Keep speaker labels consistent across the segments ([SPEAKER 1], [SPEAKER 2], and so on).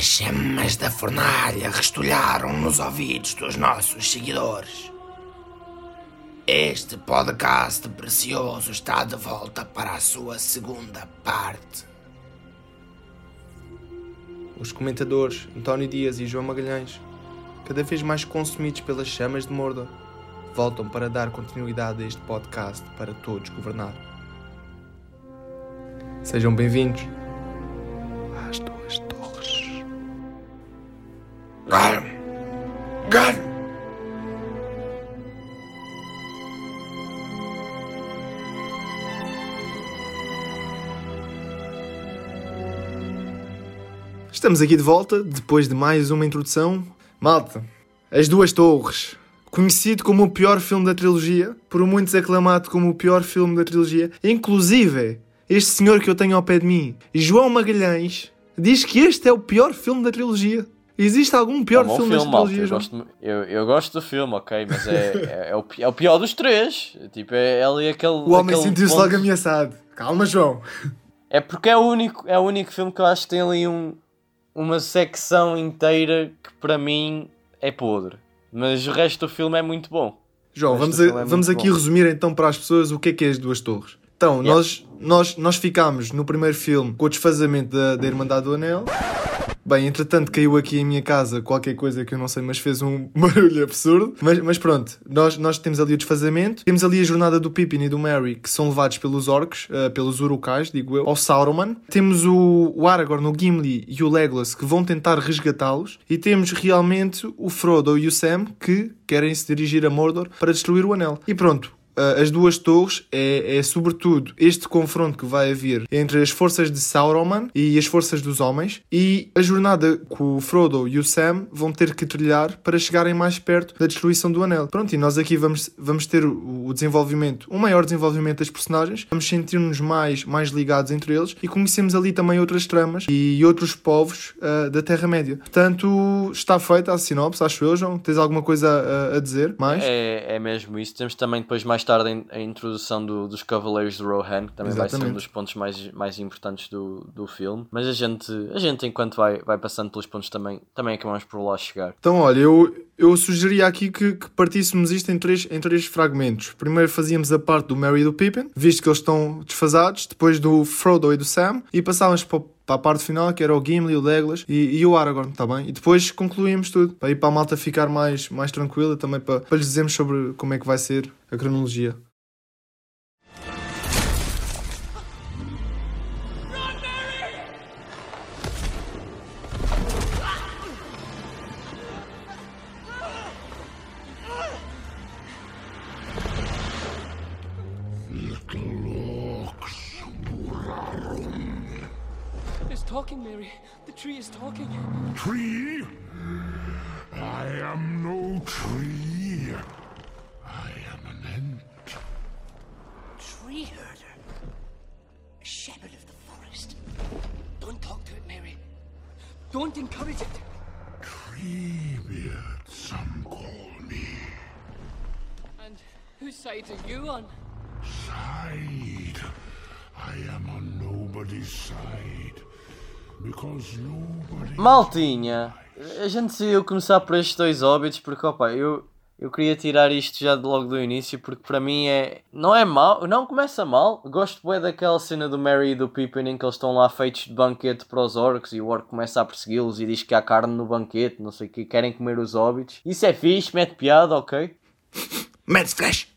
[SPEAKER 1] As chamas da fornalha restolharam nos ouvidos dos nossos seguidores. Este podcast precioso está de volta para a sua segunda parte.
[SPEAKER 2] Os comentadores António Dias e João Magalhães, cada vez mais consumidos pelas chamas de Mordor, voltam para dar continuidade a este podcast para todos governar. Sejam bem-vindos
[SPEAKER 1] Garm! Garm!
[SPEAKER 2] Estamos aqui de volta depois de mais uma introdução. Malta, As Duas Torres. Conhecido como o pior filme da trilogia, por muitos aclamado como o pior filme da trilogia. Inclusive, este senhor que eu tenho ao pé de mim, João Magalhães, diz que este é o pior filme da trilogia. Existe algum pior
[SPEAKER 3] É um
[SPEAKER 2] filme,
[SPEAKER 3] filme,
[SPEAKER 2] trilogia,
[SPEAKER 3] Eu gosto, eu, eu gosto do filme, ok, mas é, é, é o, é o pior dos três. Tipo, é ali aquele.
[SPEAKER 2] O homem sentiu-se
[SPEAKER 3] ponto-
[SPEAKER 2] logo ameaçado. Calma, João.
[SPEAKER 3] É porque é o único, é o único filme que eu acho que tem ali um, uma secção inteira que para mim é podre. Mas o resto do filme é muito bom.
[SPEAKER 2] João, vamos, a-
[SPEAKER 3] é
[SPEAKER 2] vamos aqui
[SPEAKER 3] bom.
[SPEAKER 2] resumir então para as pessoas o que é que é as duas torres. Então,
[SPEAKER 3] Yeah.
[SPEAKER 2] nós, nós, nós ficámos no primeiro filme com o desfazamento da, da Irmandade do Anel. Bem, entretanto caiu aqui em minha casa qualquer coisa que eu não sei, mas fez um barulho absurdo. Mas, mas pronto, nós, nós temos ali o desfazamento. Temos ali a jornada do Pippin e do Merry, que são levados pelos orcs, eh, pelos urukais, digo eu, ao Sauron. Temos o, o Aragorn, o Gimli e o Legolas, que vão tentar resgatá-los. E temos realmente o Frodo e o Sam, que querem se dirigir a Mordor para destruir o Anel. E pronto, Uh, as duas torres é, é sobretudo este confronto que vai haver entre as forças de Sauron e as forças dos homens e a jornada que o Frodo e o Sam vão ter que trilhar para chegarem mais perto da destruição do anel. Pronto, e nós aqui vamos, vamos ter o, desenvolvimento, um maior desenvolvimento das personagens, vamos sentir-nos mais, mais ligados entre eles e conhecemos ali também outras tramas e outros povos uh, da Terra-média. Portanto, está feita a sinopse, acho eu, João. Tens alguma coisa a, a dizer mais?
[SPEAKER 3] É, é mesmo isso. Temos também depois mais tarde a introdução do- dos Cavaleiros de Rohan, que também vai ser um
[SPEAKER 2] Exatamente.
[SPEAKER 3] dos pontos mais, mais importantes do, do filme. Mas a gente, a gente enquanto vai, vai passando pelos pontos também, também acabamos por lá chegar.
[SPEAKER 2] Então, olha, eu, eu sugeria aqui que, que partíssemos isto em três, em três fragmentos. Primeiro fazíamos a parte do Merry e do Pippin, visto que eles estão desfasados, depois do Frodo e do Sam, e passávamos para, para a parte final, que era o Gimli, o Legolas e, e o Aragorn, está bem? E depois concluímos tudo, para ir para a malta ficar mais, mais tranquila, também para, para lhes dizermos sobre como é que vai ser a cronologia.
[SPEAKER 4] Tree is talking.
[SPEAKER 5] Tree? I am no tree. I am an ant.
[SPEAKER 4] Tree herder. A shepherd of the forest. Don't talk to it, Mary. Don't encourage it.
[SPEAKER 5] Treebeard, some call me.
[SPEAKER 4] And whose side are you on?
[SPEAKER 5] Side. I am on nobody's side.
[SPEAKER 3] Maltinha, a gente decidiu começar por estes dois óbitos porque, opa, eu, eu queria tirar isto já logo do início porque para mim é. Não é mal, não começa mal. Gosto bem daquela cena do Mary e do Pippin em que eles estão lá feitos de banquete para os orcs e o orc começa a persegui-los e diz que há carne no banquete, não sei o que, querem comer os óbitos. Isso é fixe, mete piada, ok?
[SPEAKER 1] Mad Flash!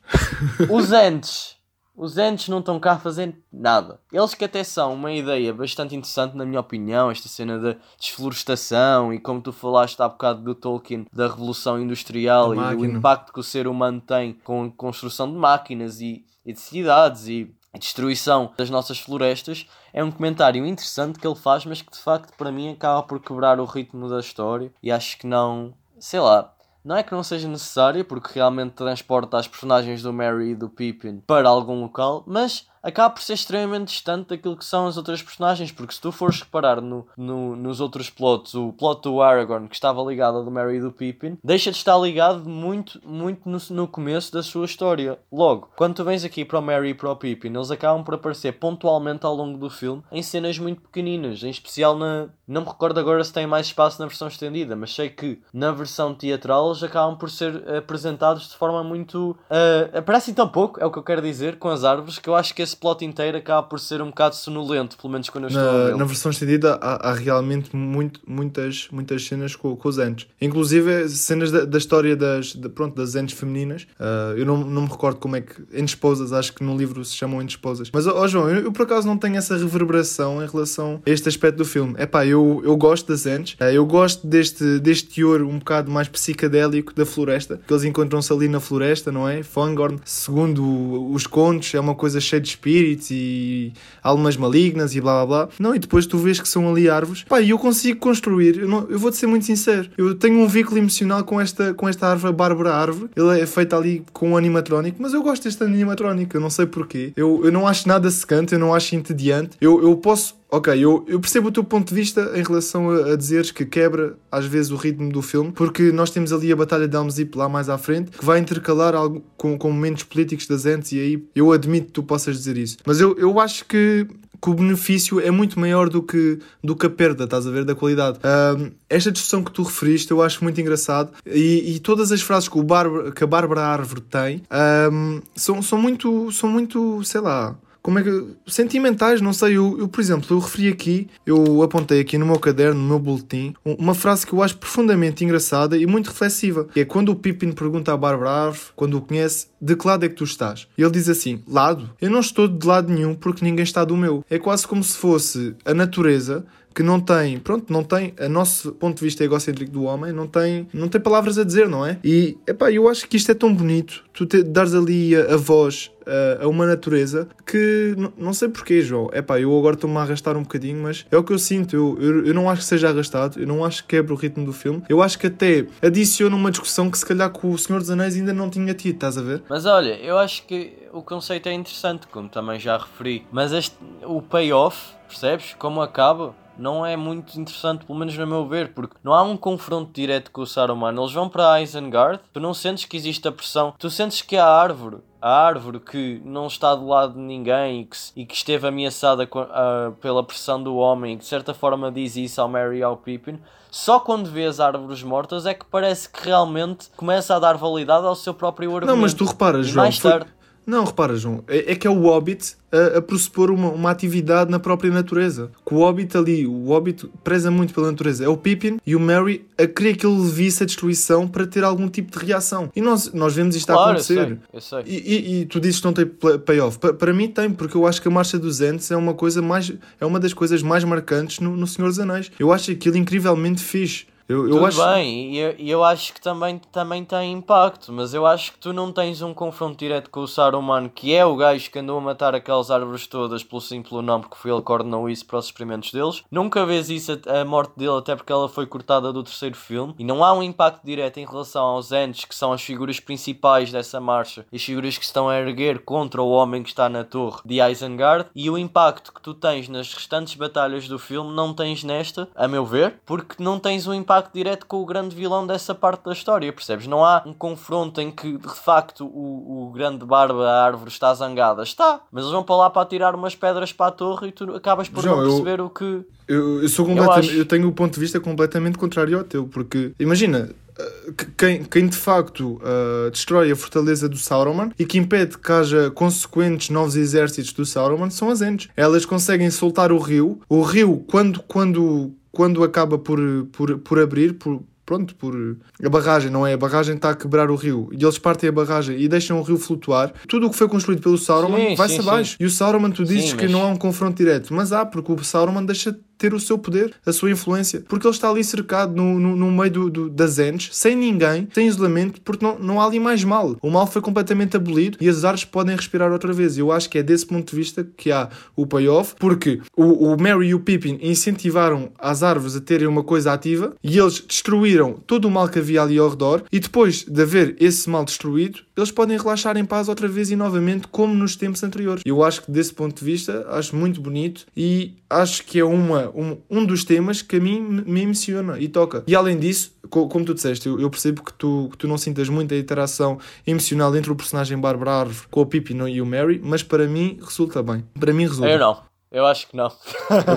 [SPEAKER 3] Os entes. Os entes não estão cá a fazer nada. Eles que até são uma ideia bastante interessante, na minha opinião, esta cena da desflorestação e como tu falaste há bocado do Tolkien, da revolução industrial
[SPEAKER 2] Da
[SPEAKER 3] e do impacto que o ser humano tem com a construção de máquinas e, e de cidades e a destruição das nossas florestas, é um comentário interessante que ele faz, mas que de facto para mim acaba por quebrar o ritmo da história e acho que não, sei lá, não é que não seja necessário, porque realmente transporta as personagens do Merry e do Pippin para algum local, mas acaba por ser extremamente distante daquilo que são as outras personagens, porque se tu fores reparar no, no, nos outros plots, o plot do Aragorn que estava ligado ao do Merry e do Pippin, deixa de estar ligado muito, muito no, no começo da sua história. Logo, quando tu vens aqui para o Merry e para o Pippin, eles acabam por aparecer pontualmente ao longo do filme em cenas muito pequeninas, em especial na. Não me recordo agora se tem mais espaço na versão estendida, mas sei que na versão teatral eles acabam por ser apresentados de forma muito. Uh, aparecem tão pouco, é o que eu quero dizer, com as árvores, que eu acho que esse plot inteiro acaba por ser um bocado sonolento, pelo menos quando eu estou
[SPEAKER 2] na,
[SPEAKER 3] a.
[SPEAKER 2] Na versão estendida há, há realmente muito, muitas, muitas cenas com, com os entes. Inclusive cenas da, da história das, de, pronto, das entes femininas. Uh, eu não, não me recordo como é que. Entes esposas, acho que no livro se chamam entes esposas. Mas, ó oh, João, eu, eu, por acaso não tenho essa reverberação em relação a este aspecto do filme. É pá, eu, eu gosto das entes. Uh, eu gosto deste, deste teor um bocado mais psicadélico da floresta. Que eles encontram-se ali na floresta, não é? Fangorn, segundo os contos, é uma coisa cheia de espíritos e almas malignas e blá blá blá. Não, e depois tu vês que são ali árvores. Pá, e eu consigo construir. Eu, não, eu vou-te ser muito sincero. Eu tenho um vínculo emocional com esta, com esta árvore, a Bárbara Árvore. Ele é feito ali com um animatrónico, mas eu gosto deste animatrónico. Eu não sei porquê. Eu, eu não acho nada secante, eu não acho entediante. Eu, eu posso Ok, eu, eu percebo o teu ponto de vista em relação a, a dizeres que quebra às vezes o ritmo do filme, porque nós temos ali a Batalha de Helm's lá mais à frente, que vai intercalar algo com, com momentos políticos das entes, e aí eu admito que tu possas dizer isso. Mas eu, eu acho que que o benefício é muito maior do que, do que a perda, estás a ver, da qualidade. Um, esta discussão que tu referiste eu acho muito engraçado e, e todas as frases que, o Bárbara, que a Bárbara Árvore tem um, são, são, muito, são muito, sei lá, como é que. sentimentais, não sei. Eu, eu, por exemplo, eu referi aqui, eu apontei aqui no meu caderno, no meu boletim, uma frase que eu acho profundamente engraçada e muito reflexiva. Que é quando o Pippin pergunta à Bárbara Árvore, quando o conhece, de que lado é que tu estás? E ele diz assim: lado? Eu não estou de lado nenhum porque ninguém está do meu. É quase como se fosse a natureza que não tem, pronto, não tem, a nosso ponto de vista egocêntrico do homem, não tem, não tem palavras a dizer, não é? E, epá, eu acho que isto é tão bonito, tu te, dares ali a, a voz a, a, uma natureza que, não sei porquê, João, epá, eu agora estou-me a arrastar um bocadinho, mas é o que eu sinto, eu, eu, eu não acho que seja arrastado, eu não acho que quebre o ritmo do filme, eu acho que até adiciona uma discussão que se calhar com o Senhor dos Anéis ainda não tinha tido, estás a ver?
[SPEAKER 3] Mas olha, eu acho que o conceito é interessante, como também já referi, mas este, o payoff, percebes? Como acaba? não é muito interessante, pelo menos no meu ver, porque não há um confronto direto com o Saruman. Eles vão para Isengard, tu não sentes que existe a pressão, tu sentes que a árvore, a árvore que não está do lado de ninguém e que, e que esteve ameaçada uh, pela pressão do homem e que de certa forma diz isso ao Merry e ao Pippin, só quando vê as árvores mortas é que parece que realmente começa a dar validade ao seu próprio argumento.
[SPEAKER 2] Não, mas tu reparas, João, tarde... Foi não, repara, João, é, é que é o Hobbit a, a pressupor uma, uma atividade na própria natureza. Que o Hobbit ali, o Hobbit preza muito pela natureza. É o Pippin e o Merry a querer que ele visse a destruição para ter algum tipo de reação. E nós, nós vemos isto
[SPEAKER 3] claro,
[SPEAKER 2] a acontecer.
[SPEAKER 3] Eu sei, eu sei.
[SPEAKER 2] E, e, e, tu dizes que não tem payoff. Pa, para mim tem, porque eu acho que a Marcha dos Ents é uma coisa mais. é uma das coisas mais marcantes no, no Senhor dos Anéis. Eu acho aquilo incrivelmente fixe. Eu, eu
[SPEAKER 3] Tudo
[SPEAKER 2] acho...
[SPEAKER 3] bem, e eu, eu, acho que também, também tem impacto, mas eu acho que tu não tens um confronto direto com o Saruman, que é o gajo que andou a matar aquelas árvores todas pelo simples nome, porque foi ele que coordenou isso para os experimentos deles. Nunca vês isso, a, a, morte dele, até porque ela foi cortada do terceiro filme, e não há um impacto direto em relação aos Ents, que são as figuras principais dessa marcha, e as figuras que estão a erguer contra o homem que está na torre de Isengard, e o impacto que tu tens nas restantes batalhas do filme não tens nesta, a meu ver, porque não tens um impacto impacto direto com o grande vilão dessa parte da história, percebes? Não há um confronto em que de facto o, o grande barba, a árvore, está zangada. Está, mas eles vão para lá para tirar umas pedras para a torre e tu acabas por João, não perceber
[SPEAKER 2] eu,
[SPEAKER 3] o que.
[SPEAKER 2] Eu, eu sou completamente. Eu, eu tenho o um ponto de vista completamente contrário ao teu, porque imagina, eh, quem, quem de facto uh, destrói a fortaleza do Sauron e que impede que haja consequentes novos exércitos do Sauron são as Ents. Elas conseguem soltar o rio. O rio, quando, quando, quando acaba por, por, por abrir, por, pronto, por a barragem, não é? A barragem está a quebrar o rio e eles partem a barragem e deixam o rio flutuar. Tudo o que foi construído pelo Sauron vai-se abaixo. E o Sauron, tu dizes sim, que mas... não há um confronto direto, mas há, porque o Sauron deixa de ter o seu poder, a sua influência, porque ele está ali cercado no, no, no meio do, do, das entes, sem ninguém, sem isolamento, porque não, não há ali mais mal. O mal foi completamente abolido e as árvores podem respirar outra vez. Eu acho que é desse ponto de vista que há o payoff, porque o, o Mary e o Pippin incentivaram as árvores a terem uma coisa ativa e eles destruíram todo o mal que havia ali ao redor e depois de haver esse mal destruído, eles podem relaxar em paz outra vez e novamente como nos tempos anteriores. Eu acho que desse ponto de vista, acho muito bonito e acho que é uma, um, um dos temas que a mim me emociona e toca. E além disso, como tu disseste, eu, eu percebo que tu, que tu não sintas muita interação emocional entre o personagem Bárbara Árvore com o Pippin e o Mary, mas para mim resulta bem. Para mim resulta.
[SPEAKER 3] Eu não. Eu acho que não.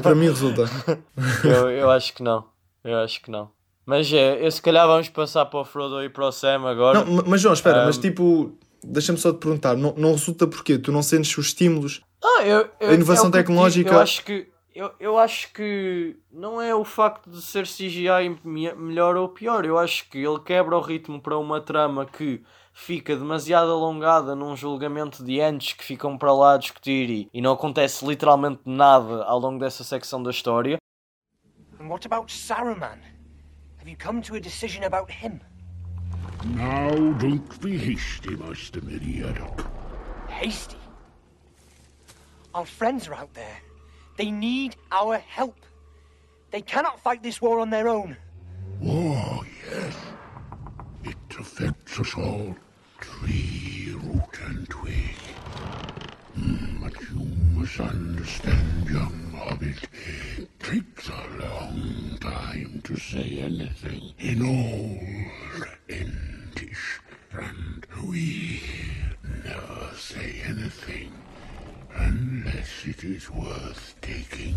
[SPEAKER 2] para mim resulta.
[SPEAKER 3] eu, eu acho que não. Eu acho que não. Mas é, eu, se calhar vamos passar para o Frodo e para o Sam agora.
[SPEAKER 2] Não, mas João, espera, um... mas tipo, deixa-me só te perguntar, não, não resulta porquê? Tu não sentes os estímulos?
[SPEAKER 3] Ah, eu, eu,
[SPEAKER 2] a inovação é tecnológica.
[SPEAKER 3] Eu acho que eu, eu acho que não é o facto de ser CGI melhor ou pior. Eu acho que ele quebra o ritmo para uma trama que fica demasiado alongada num julgamento de antes que ficam para lá a discutir e, e não acontece literalmente nada ao longo dessa secção da história.
[SPEAKER 4] And what about Saruman? Have you come to a decision about him?
[SPEAKER 5] Now don't be hasty, Master Meriadoc.
[SPEAKER 4] Hasty? Our friends are out there. They need our help. They cannot fight this war on their own.
[SPEAKER 5] War, yes. It affects us all. Tree, root, and twig. Mm, but you must understand, young hobbit. It takes a long time to say anything in old Entish, and we never say anything unless it is worth taking.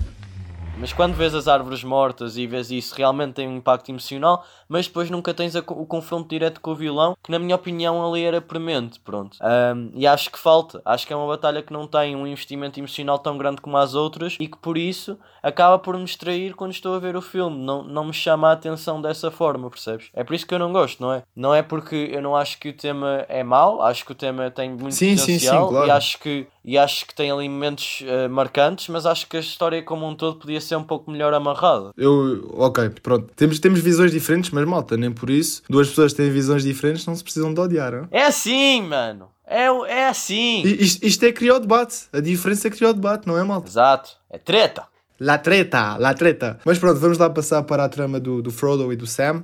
[SPEAKER 3] Mas quando vês as árvores mortas e vês isso, realmente tem um impacto emocional, mas depois nunca tens a, o confronto direto com o vilão, que na minha opinião ali era premente, pronto. Um, e acho que falta, acho que é uma batalha que não tem um investimento emocional tão grande como as outras e que por isso acaba por me distrair quando estou a ver o filme, não, não me chama a atenção dessa forma, percebes? É por isso que eu não gosto, não é? Não é porque eu não acho que o tema é mau, acho que o tema tem muito sim, potencial sim, sim, claro. e acho que e acho que tem ali momentos uh, marcantes, mas acho que a história como um todo podia ser um pouco melhor amarrada.
[SPEAKER 2] Eu, ok, pronto. Temos, temos visões diferentes, mas malta, nem por isso. Duas pessoas têm visões diferentes, não se precisam de odiar. Não?
[SPEAKER 3] É assim, mano. É, é assim.
[SPEAKER 2] Isto, isto é criar o debate. A diferença é criar o debate, não é, malta?
[SPEAKER 3] Exato. É treta.
[SPEAKER 2] La treta, la treta. Mas pronto, vamos lá passar para a trama do, do Frodo e do Sam.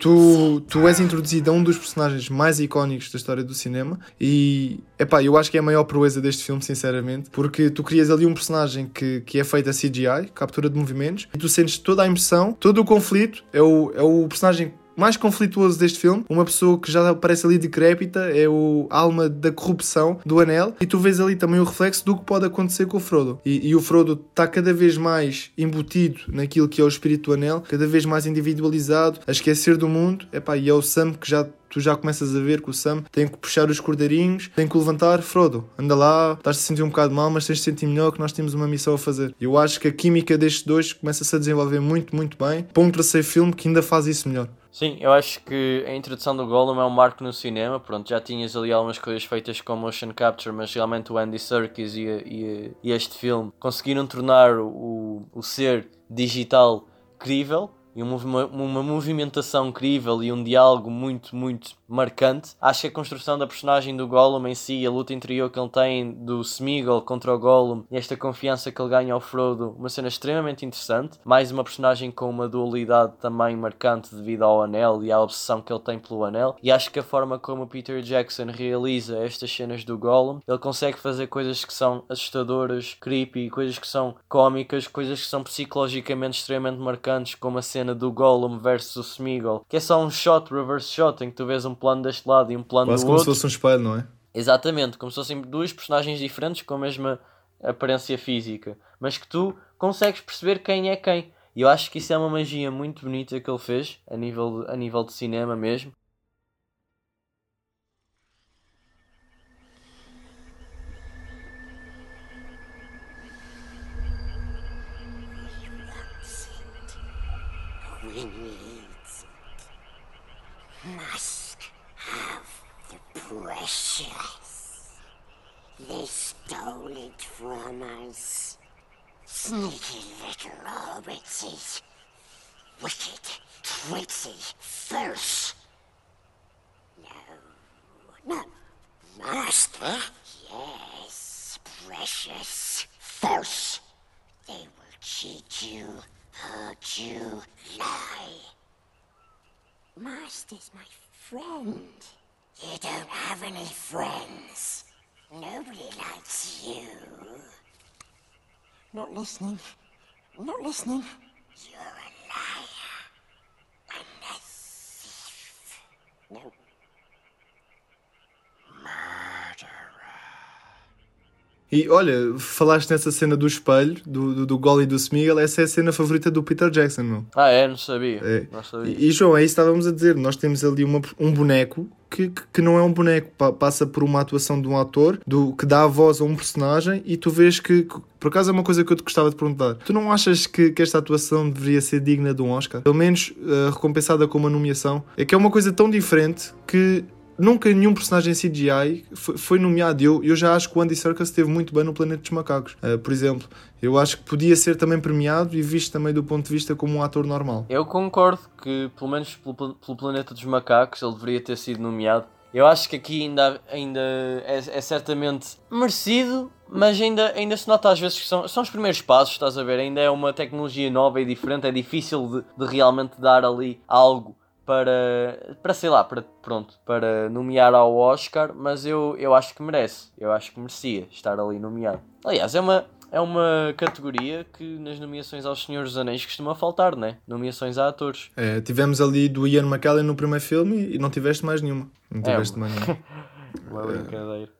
[SPEAKER 2] Tu, tu és introduzido a um dos personagens mais icónicos da história do cinema e, epá, eu acho que é a maior proeza deste filme, sinceramente, porque tu crias ali um personagem que, que é feito a CGI, captura de movimentos, e tu sentes toda a emoção, todo o conflito, é o, é o personagem mais conflituoso deste filme, uma pessoa que já aparece ali decrépita, é o alma da corrupção do anel, e tu vês ali também o reflexo do que pode acontecer com o Frodo. E, e o Frodo está cada vez mais embutido naquilo que é o espírito do anel, cada vez mais individualizado, a esquecer do mundo, Epá, e é o Sam que já tu já começas a ver que o Sam tem que puxar os cordeirinhos, tem que levantar, Frodo, anda lá, estás-te a sentir um bocado mal, mas tens de sentir melhor que nós temos uma missão a fazer. Eu acho que a química destes dois começa-se a desenvolver muito, muito bem, para um terceiro filme que ainda faz isso melhor.
[SPEAKER 3] Sim, eu acho que a introdução do Gollum é um marco no cinema. Pronto, já tinhas ali algumas coisas feitas com motion capture, mas realmente o Andy Serkis e, e, e este filme conseguiram tornar o, o ser digital crível e uma, uma movimentação incrível e um diálogo muito, muito marcante. Acho que a construção da personagem do Gollum em si, a luta interior que ele tem do Smeagol contra o Gollum e esta confiança que ele ganha ao Frodo, uma cena extremamente interessante. Mais uma personagem com uma dualidade também marcante devido ao anel e à obsessão que ele tem pelo anel. E acho que a forma como Peter Jackson realiza estas cenas do Gollum, ele consegue fazer coisas que são assustadoras, creepy, coisas que são cómicas, coisas que são psicologicamente extremamente marcantes, como a cena cena do Gollum versus o Smeagol, que é só um shot, reverse shot, em que tu vês um plano deste lado e um plano
[SPEAKER 2] Quase
[SPEAKER 3] do
[SPEAKER 2] como se
[SPEAKER 3] outro.
[SPEAKER 2] fosse um espelho, não é?
[SPEAKER 3] Exatamente, como se fossem duas personagens diferentes com a mesma aparência física, mas que tu consegues perceber quem é quem. E eu acho que isso é uma magia muito bonita que ele fez, a nível a nível de cinema mesmo.
[SPEAKER 6] Precious. They stole it from us. Sneaky little hobbitses. Wicked, tricksy, false. No, not master. Yes, precious, false. They will cheat you, hurt you, lie. Master's my friend. You don't have any friends. Nobody likes you. Not listening. Not listening. You're a liar. And a thief. No.
[SPEAKER 2] E olha, falaste nessa cena do espelho, do, do, do Gol e do Smeagol, essa é a cena favorita do Peter Jackson, meu.
[SPEAKER 3] Ah, é? Não sabia.
[SPEAKER 2] É.
[SPEAKER 3] Não sabia.
[SPEAKER 2] E, e, João, é isso que estávamos a dizer. Nós temos ali uma- um boneco que, que, não é um boneco, pa- passa por uma atuação de um ator do, que dá a voz a um personagem e tu vês que, que- por acaso é uma coisa que eu te gostava de perguntar. Tu não achas que, que esta atuação deveria ser digna de um Oscar? Pelo menos eh, recompensada com uma nomeação? É que é uma coisa tão diferente que. Nunca nenhum personagem CGI foi, nomeado. Eu, eu já acho que o Andy Serkis esteve muito bem no Planeta dos Macacos. Eh, por exemplo, eu acho que podia ser também premiado e visto também do ponto de vista como um ator normal.
[SPEAKER 3] Eu concordo que, pelo menos pelo, pelo Planeta dos Macacos, ele deveria ter sido nomeado. Eu acho que aqui ainda, ainda é, é certamente merecido, mas ainda, ainda se nota às vezes que são, são os primeiros passos, estás a ver? Ainda é uma tecnologia nova e diferente, é difícil de, de realmente dar ali algo para, para sei lá, para, pronto, para nomear ao Oscar, mas eu, eu acho que merece, eu acho que merecia estar ali nomeado. Aliás, é uma, é uma categoria que nas nomeações aos Senhores dos Anéis costuma faltar, né? Nomeações a atores.
[SPEAKER 2] É, tivemos ali do Ian McKellen no primeiro filme e não tiveste mais nenhuma. Não
[SPEAKER 3] É,
[SPEAKER 2] tiveste mais nenhuma.
[SPEAKER 3] Uma brincadeira.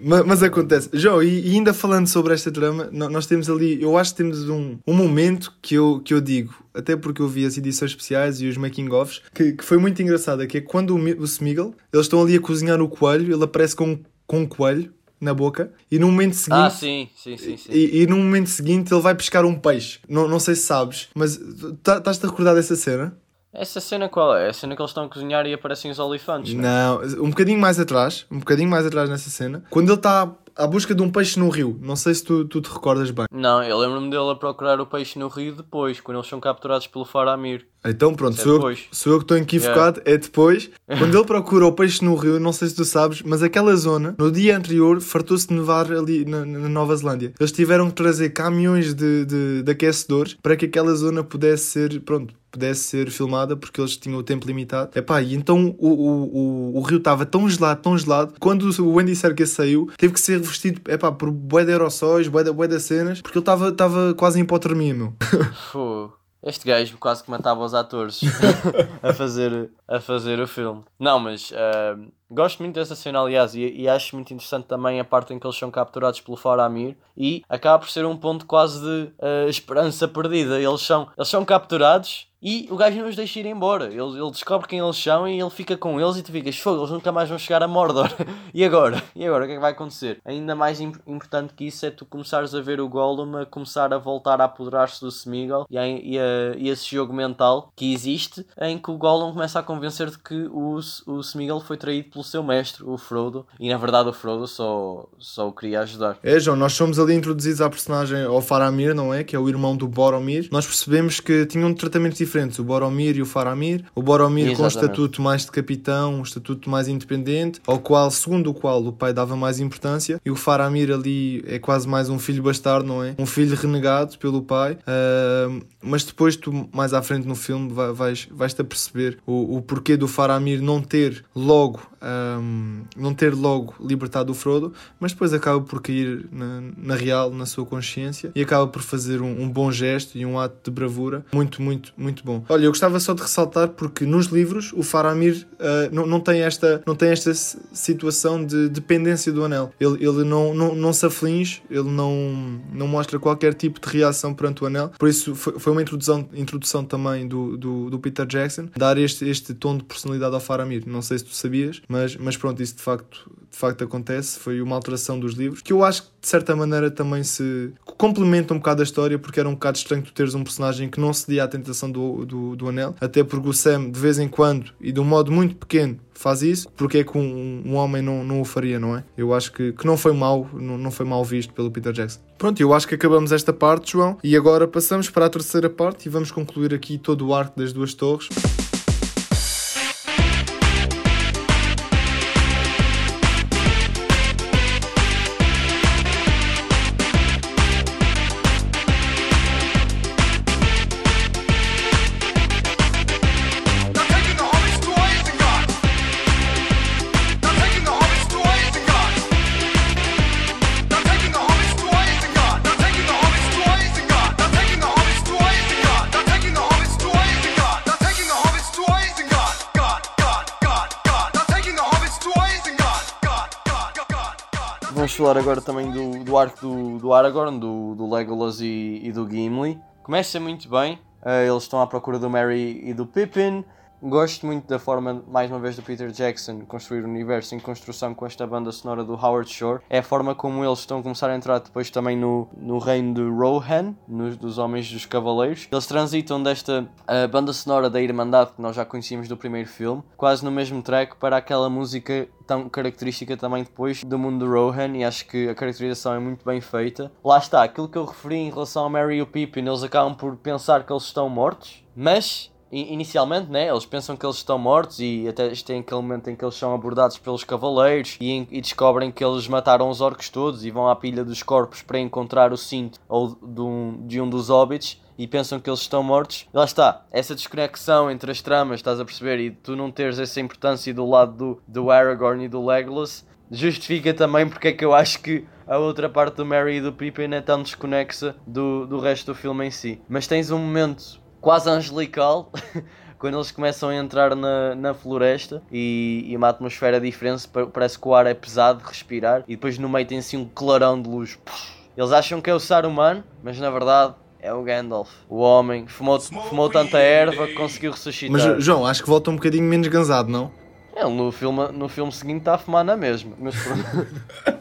[SPEAKER 3] Mas
[SPEAKER 2] Mas, acontece. João, e, e ainda falando sobre esta trama, nós temos ali, eu acho que temos um, um momento que eu, que eu digo, até porque eu vi as edições especiais e os making-offs, que, que foi muito engraçado, que é quando o, o Smeagol, eles estão ali a cozinhar o coelho, ele aparece com, com um coelho na boca, e no momento seguinte...
[SPEAKER 3] Ah, sim, sim, sim, sim.
[SPEAKER 2] E, e no momento seguinte ele vai pescar um peixe. Não, não sei se sabes, mas tá- estás-te a recordar dessa cena?
[SPEAKER 3] Essa cena qual é? A cena que eles estão a cozinhar e aparecem os olifantes, não é?
[SPEAKER 2] Não, um bocadinho mais atrás, um bocadinho mais atrás nessa cena, quando ele está à busca de um peixe no rio. Não sei se tu, tu te recordas bem.
[SPEAKER 3] Não, eu lembro-me dele a procurar o peixe no rio depois, quando eles são capturados pelo Faramir.
[SPEAKER 2] Então pronto,
[SPEAKER 3] é
[SPEAKER 2] sou, eu, sou eu que estou equivocado, é depois. Quando ele procura o peixe no rio, não sei se tu sabes, mas aquela zona, no dia anterior, fartou-se de nevar ali na, na Nova Zelândia. Eles tiveram que trazer caminhões de, de, de aquecedores para que aquela zona pudesse ser, pronto, pudesse ser filmada, porque eles tinham o tempo limitado. Epá, e então o, o, o, o rio estava tão gelado, tão gelado, quando o Andy Serkis saiu, teve que ser revestido, epá, por bué de aerossóis, bué de, bué de cenas, porque ele estava quase em hipotermia, meu.
[SPEAKER 3] Este gajo quase que matava os atores a, fazer, a fazer o filme. Não, mas ah, gosto muito dessa cena, aliás, e, e acho muito interessante também a parte em que eles são capturados pelo Faramir e acaba por ser um ponto quase de ah, esperança perdida. Eles são, eles são capturados e o gajo não os deixa ir embora. Ele, ele descobre quem eles são e ele fica com eles e tu ficas, fogo, eles nunca mais vão chegar a Mordor. e agora? E agora? O que é que vai acontecer? Ainda mais im- importante que isso é tu começares a ver o Gollum a começar a voltar a apoderar-se do Smeagol e, a- e, a- e esse jogo mental que existe em que o Gollum começa a convencer de que o, o Smeagol foi traído pelo seu mestre, o Frodo, e na verdade o Frodo só, só o queria ajudar.
[SPEAKER 2] É, João, nós somos ali introduzidos à personagem, ao Faramir, não é? Que é o irmão do Boromir. Nós percebemos que tinham tratamentos diferentes diferentes, o Boromir e o Faramir. O Boromir com um
[SPEAKER 3] Exatamente.
[SPEAKER 2] estatuto mais de capitão, um estatuto mais independente, ao qual, segundo o qual o pai dava mais importância, e o Faramir ali é quase mais um filho bastardo, não é? Um filho renegado pelo pai. Ah, mas depois tu, mais à frente no filme, vai- vais, vais-te a perceber o, o porquê do Faramir não ter logo ahm, não ter logo libertado o Frodo, mas depois acaba por cair na, na real, na sua consciência e acaba por fazer um, um bom gesto e um ato de bravura muito, muito, muito bom. Olha, eu gostava só de ressaltar porque nos livros o Faramir ah, não, não tem esta, não tem esta situação de dependência do anel. Ele, ele não, não, não se aflige, ele não, não mostra qualquer tipo de reação perante o anel, por isso foi, foi uma introdução, introdução também do, do, do Peter Jackson, dar este, este tom de personalidade ao Faramir. Não sei se tu sabias, mas, mas pronto, isso de facto, de facto acontece. Foi uma alteração dos livros que eu acho que de certa maneira também se complementa um bocado a história, porque era um bocado estranho tu teres um personagem que não cedia à tentação do, do, do anel, até porque o Sam de vez em quando e de um modo muito pequeno faz isso, porque é que um, um homem não, não o faria, não é? Eu acho que, que não foi mal, não, não foi mal visto pelo Peter Jackson. Pronto, eu acho que acabamos esta parte, João, e agora passamos para a terceira parte e vamos concluir aqui todo o arco das duas torres.
[SPEAKER 3] Falar agora também do, do arco do, do Aragorn, do, do Legolas e, e do Gimli. Começa muito bem, eh, eles estão à procura do Merry e do Pippin. Gosto muito da forma, mais uma vez, do Peter Jackson construir o universo em construção com esta banda sonora do Howard Shore. É a forma como eles estão a começar a entrar depois também no, no reino de Rohan, nos, dos Homens dos Cavaleiros. Eles transitam desta eh, banda sonora da Irmandade que nós já conhecíamos do primeiro filme, quase no mesmo track, para aquela música tão característica também depois do mundo de Rohan e acho que a caracterização é muito bem feita. Lá está, aquilo que eu referi em relação ao Merry e o Pippin, eles acabam por pensar que eles estão mortos, mas inicialmente, né, eles pensam que eles estão mortos e até tem aquele momento em que eles são abordados pelos cavaleiros e, e descobrem que eles mataram os orcs todos e vão à pilha dos corpos para encontrar o cinto ou de um, de um dos hobbits e pensam que eles estão mortos. E lá está, essa desconexão entre as tramas, estás a perceber, e tu não teres essa importância do lado do, do Aragorn e do Legolas, justifica também porque é que eu acho que a outra parte do Merry e do Pippin é tão desconexa do, do resto do filme em si. Mas tens um momento quase angelical quando eles começam a entrar na, na floresta e, e uma atmosfera diferente, pa- parece que o ar é pesado de respirar e depois no meio tem assim um clarão de luz. Eles acham que é o Saruman, mas na verdade é o Gandalf. O homem fumou, fumou tanta erva que conseguiu ressuscitar.
[SPEAKER 2] Mas, João, acho que volta um bocadinho menos gansado, não?
[SPEAKER 3] Ele no filme, no filme seguinte está a fumar na mesma. Mas pronto.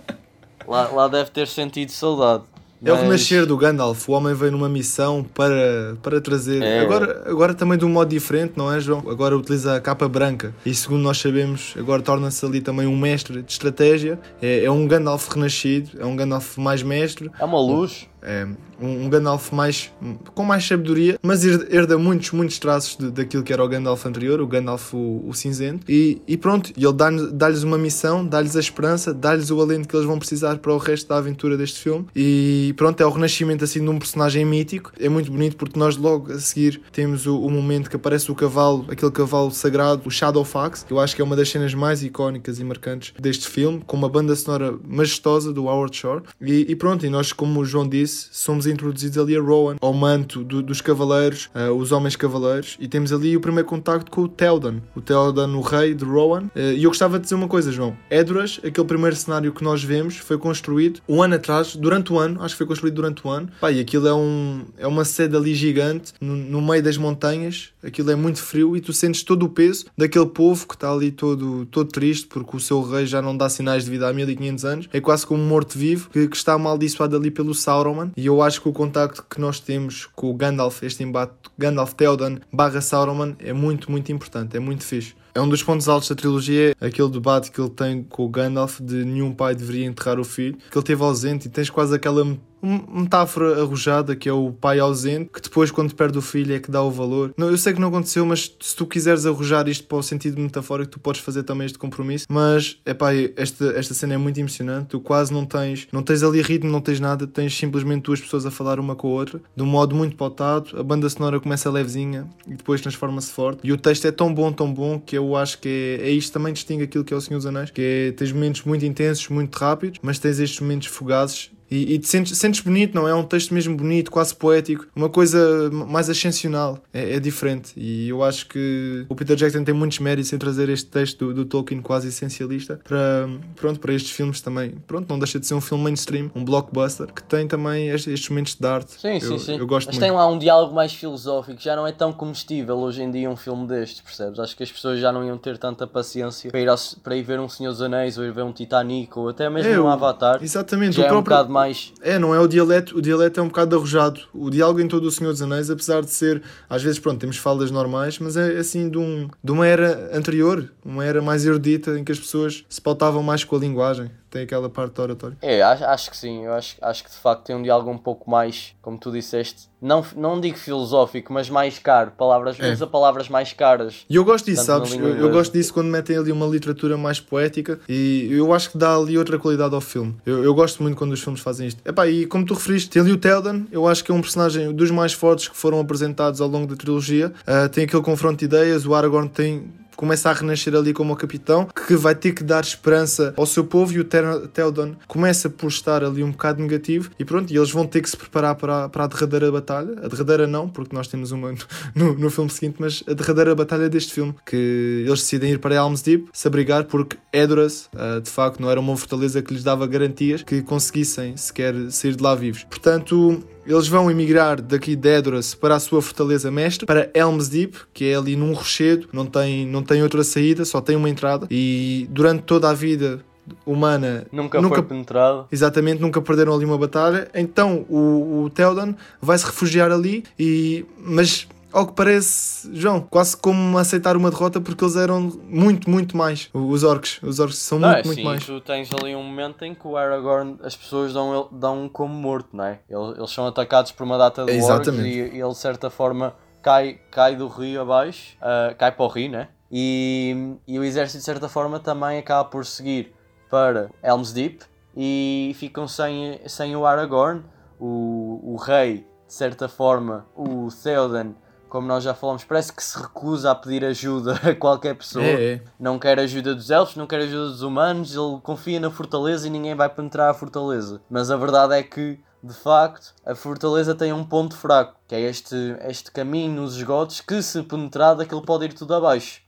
[SPEAKER 3] lá, lá deve ter sentido saudade.
[SPEAKER 2] É o renascer do Gandalf. O homem veio numa missão para, para trazer.
[SPEAKER 3] É.
[SPEAKER 2] Agora, agora também de um modo diferente, não é, João? Agora utiliza a capa branca. E segundo nós sabemos, agora torna-se ali também um mestre de estratégia. É, é um Gandalf renascido. É um Gandalf mais mestre.
[SPEAKER 3] É uma luz.
[SPEAKER 2] É um, um Gandalf mais, com mais sabedoria, mas her- herda muitos, muitos traços de- daquilo que era o Gandalf anterior, o Gandalf o, o cinzento. E, e pronto, e ele dá-lhes dá-lhes uma missão, dá-lhes a esperança, dá-lhes o alento que eles vão precisar para o resto da aventura deste filme. E pronto, é o renascimento assim de um personagem mítico. É muito bonito porque nós logo a seguir temos o, o momento que aparece o cavalo, aquele cavalo sagrado, o Shadowfax, que eu acho que é uma das cenas mais icónicas e marcantes deste filme, com uma banda sonora majestosa do Howard Shore. E, e pronto, e nós, como o João disse, somos introduzidos ali a Rowan, ao manto do- dos cavaleiros, ah, os homens cavaleiros, e temos ali o primeiro contacto com o Teldan, o Teldan, o rei de Rowan. Ah, e eu gostava de dizer uma coisa, João. Edoras, aquele primeiro cenário que nós vemos, foi construído um ano atrás, durante o ano, acho que foi construído durante o ano. Pá, e aquilo é, um, é uma sede ali gigante, no, no meio das montanhas, aquilo é muito frio e tu sentes todo o peso daquele povo que está ali todo, todo triste porque o seu rei já não dá sinais de vida há 1500 anos. É quase como um morto-vivo que, que está amaldiçoado ali pelo Sauron. E eu acho que o contacto que nós temos com o Gandalf, este embate Gandalf Teldan barra Sauron, é muito, muito importante, é muito fixe. É um dos pontos altos da trilogia, aquele debate que ele tem com o Gandalf de nenhum pai deveria enterrar o filho, que ele teve ausente e tens quase aquela metáfora arrojada que é o pai ausente, que depois, quando perde o filho, é que dá o valor. Não, eu sei que não aconteceu, mas se tu quiseres arrojar isto para o sentido metafórico, tu podes fazer também este compromisso. Mas, é pá, esta, esta cena é muito emocionante. Tu quase não tens, não tens ali ritmo, não tens nada, tens simplesmente duas pessoas a falar uma com a outra, de um modo muito pautado. A banda sonora começa levezinha e depois transforma-se forte. E o texto é tão bom, tão bom, que eu acho que é, é isto também distingue aquilo que é o Senhor dos Anéis, que é, tens momentos muito intensos, muito rápidos, mas tens estes momentos fugazes e, e te sentes, sentes bonito, não é? É um texto mesmo bonito, quase poético, uma coisa mais ascensional, é, é diferente. E eu acho que o Peter Jackson tem muitos méritos em trazer este texto do, do Tolkien quase essencialista para, pronto, para estes filmes também. Pronto, não deixa de ser um filme mainstream, um blockbuster, que tem também estes, momentos de arte.
[SPEAKER 3] Sim,
[SPEAKER 2] eu,
[SPEAKER 3] sim, sim.
[SPEAKER 2] Eu gosto
[SPEAKER 3] Mas
[SPEAKER 2] muito.
[SPEAKER 3] tem lá um diálogo mais filosófico, já não é tão comestível hoje em dia um filme destes, percebes? Acho que as pessoas já não iam ter tanta paciência para ir, ao- para ir ver um Senhor dos Anéis ou ir ver um Titanic ou até mesmo
[SPEAKER 2] É,
[SPEAKER 3] um Avatar.
[SPEAKER 2] Exatamente,
[SPEAKER 3] Já
[SPEAKER 2] o
[SPEAKER 3] é um
[SPEAKER 2] próprio-
[SPEAKER 3] bocado mais.
[SPEAKER 2] É, não é o dialeto, o dialeto é um bocado arrojado. O diálogo em todo o Senhor dos Anéis, apesar de ser, às vezes, pronto, temos falas normais, mas é assim de, um, de uma era anterior, uma era mais erudita, em que as pessoas se pautavam mais com a linguagem. Tem aquela parte da oratória.
[SPEAKER 3] É, acho, acho que sim, eu acho, acho que de facto tem um diálogo um pouco mais, como tu disseste, não, não digo filosófico, mas mais caro. Palavras,
[SPEAKER 2] É.
[SPEAKER 3] usa palavras mais caras.
[SPEAKER 2] E eu gosto disso, sabes? Eu, eu gosto disso quando metem ali uma literatura mais poética e eu acho que dá ali outra qualidade ao filme. Eu, eu gosto muito quando os filmes fazem isto. Epá, e como tu referiste, tem ali o Teldan, eu acho que é um personagem dos mais fortes que foram apresentados ao longo da trilogia. Ah, tem aquele confronto de ideias, o Aragorn tem. Começa a renascer ali como o capitão, que vai ter que dar esperança ao seu povo, e o Teldan começa por estar ali um bocado negativo, e pronto, e eles vão ter que se preparar para, para a derradeira batalha. A derradeira não, porque nós temos uma no, no filme seguinte, mas a derradeira batalha deste filme, que eles decidem ir para Helm's Deep, se abrigar, porque Edoras, ah, de facto, não era uma fortaleza que lhes dava garantias que conseguissem sequer sair de lá vivos. Portanto, eles vão emigrar daqui de Edoras para a sua fortaleza mestre, para Helm's Deep, que é ali num rochedo, não tem, não tem outra saída, só tem uma entrada. E durante toda a vida humana
[SPEAKER 3] Nunca, foi penetrado.
[SPEAKER 2] Exatamente, nunca perderam ali uma batalha. Então o, o Teldan vai se refugiar ali, e mas ao que parece, João, quase como aceitar uma derrota porque eles eram muito, muito mais. Os orcs, os orcs são muito,
[SPEAKER 3] é
[SPEAKER 2] muito
[SPEAKER 3] assim,
[SPEAKER 2] mais.
[SPEAKER 3] tu tens ali um momento em que o Aragorn, as pessoas dão, dão como morto, não é? Eles, eles são atacados por uma data de orcs
[SPEAKER 2] Exatamente.
[SPEAKER 3] e, e ele de certa forma cai, cai do rio abaixo, ah, cai para o rio, né? E, e o exército de certa forma também acaba por seguir para Helm's Deep e ficam sem, sem o Aragorn, o, o rei, de certa forma, o Theoden, como nós já falamos, parece que se recusa a pedir ajuda a qualquer pessoa
[SPEAKER 2] É, é.
[SPEAKER 3] não quer ajuda dos elfos, não quer ajuda dos humanos, ele confia na fortaleza e ninguém vai penetrar a fortaleza. Mas a verdade é que, de facto, a fortaleza tem um ponto fraco, que é este, este caminho nos esgotos que, se penetrado, aquilo pode ir tudo abaixo.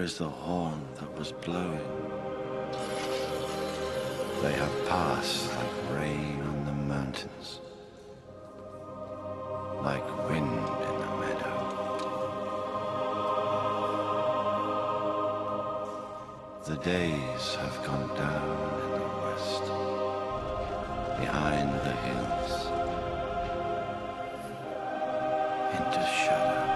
[SPEAKER 7] Where is the horn that was blowing? They have passed like rain on the mountains, like wind in the meadow. The days have gone down in the west, behind the hills, into shadow.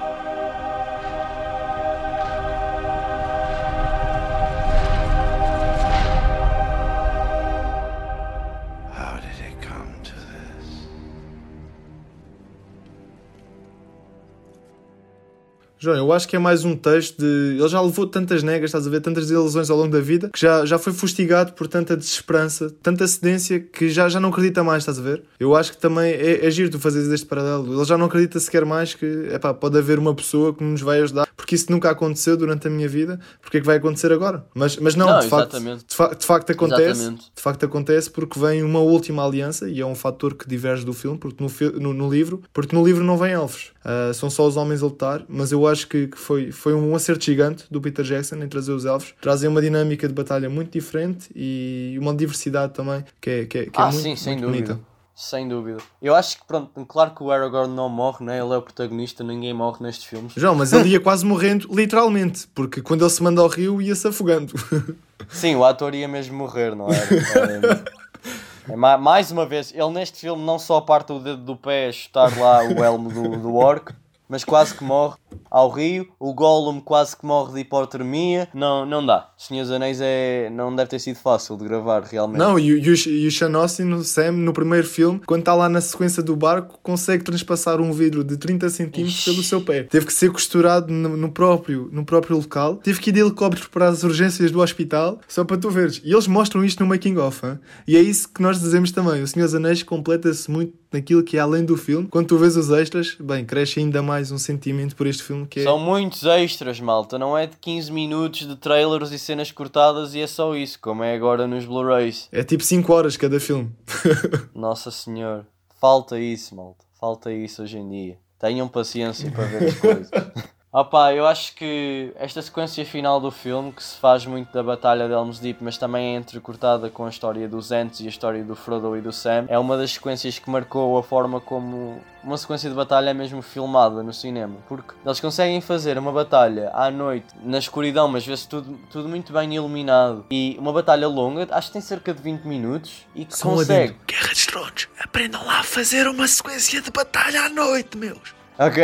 [SPEAKER 2] João, eu acho que é mais um texto de. Ele já levou tantas negas, estás a ver, tantas desilusões ao longo da vida, que já, já foi fustigado por tanta desesperança, tanta cedência, que já, já não acredita mais, estás a ver? Eu acho que também é, é giro tu fazeres este paralelo. Ele já não acredita sequer mais que epá, pode haver uma pessoa que nos vai ajudar, porque isso nunca aconteceu durante a minha vida, porque é que vai acontecer agora? Mas, mas não,
[SPEAKER 3] Não,
[SPEAKER 2] de, facto, de, fa- de facto acontece.
[SPEAKER 3] Exatamente.
[SPEAKER 2] De facto acontece porque vem uma última aliança e é um fator que diverge do filme, porque no, no, no livro, porque no livro não vem elfos, Ah, são só os homens a lutar, mas eu acho que, que foi, foi um acerto gigante do Peter Jackson em trazer os elfos, trazem uma dinâmica de batalha muito diferente e uma diversidade também que é, que é, que é
[SPEAKER 3] ah,
[SPEAKER 2] muito,
[SPEAKER 3] sim, sem
[SPEAKER 2] muito
[SPEAKER 3] dúvida.
[SPEAKER 2] bonita.
[SPEAKER 3] Sem dúvida. Eu acho que, pronto, claro que o Aragorn não morre, né? Ele é o protagonista, ninguém morre nestes filmes.
[SPEAKER 2] João, mas ele ia quase morrendo, literalmente, porque quando ele se manda ao rio ia-se afogando.
[SPEAKER 3] Sim, o ator ia mesmo morrer, não é? É, ma- mais uma vez, ele neste filme não só parte o dedo do pé a chutar lá o elmo do, do orc, mas quase que morre ao rio. O Gollum quase que morre de hipotermia. Não, não dá. Senhor dos Anéis é... não deve ter sido fácil de gravar, realmente.
[SPEAKER 2] Não, e, o- e, o, e o Sean Austin, o Sam, no primeiro filme, quando está lá na sequência do barco, consegue transpassar um vidro de 30 centímetros pelo seu pé. Teve que ser costurado no, no próprio, no próprio local. Teve que ir de helicóptero para as urgências do hospital, só para tu veres. E eles mostram isto no making of. hein? E é isso que nós dizemos também. O Senhor dos Anéis completa-se muito naquilo que é além do filme. Quando tu vês os extras, bem, cresce ainda mais um sentimento por este filme que é...
[SPEAKER 3] São muitos extras, malta. Não é de 15 minutos de trailers e cenas cortadas e é só isso, como é agora nos Blu-rays.
[SPEAKER 2] É tipo 5 horas cada filme.
[SPEAKER 3] Nossa Senhora. Falta isso, malta. Falta isso hoje em dia. Tenham paciência para ver as coisas. Opa, eu acho que esta sequência final do filme, que se faz muito da Batalha de Helm's Deep, mas também é entrecortada com a história dos Ents e a história do Frodo e do Sam, é uma das sequências que marcou a forma como uma sequência de batalha é mesmo filmada no cinema. Porque eles conseguem fazer uma batalha à noite, na escuridão, mas vê-se tudo, tudo muito bem iluminado. E uma batalha longa, acho que tem cerca de 20 minutos, e que
[SPEAKER 2] um
[SPEAKER 3] consegue.
[SPEAKER 2] adendo. Guerra dos Tronos, aprendam lá a fazer uma sequência de batalha à noite, meus.
[SPEAKER 3] Ok.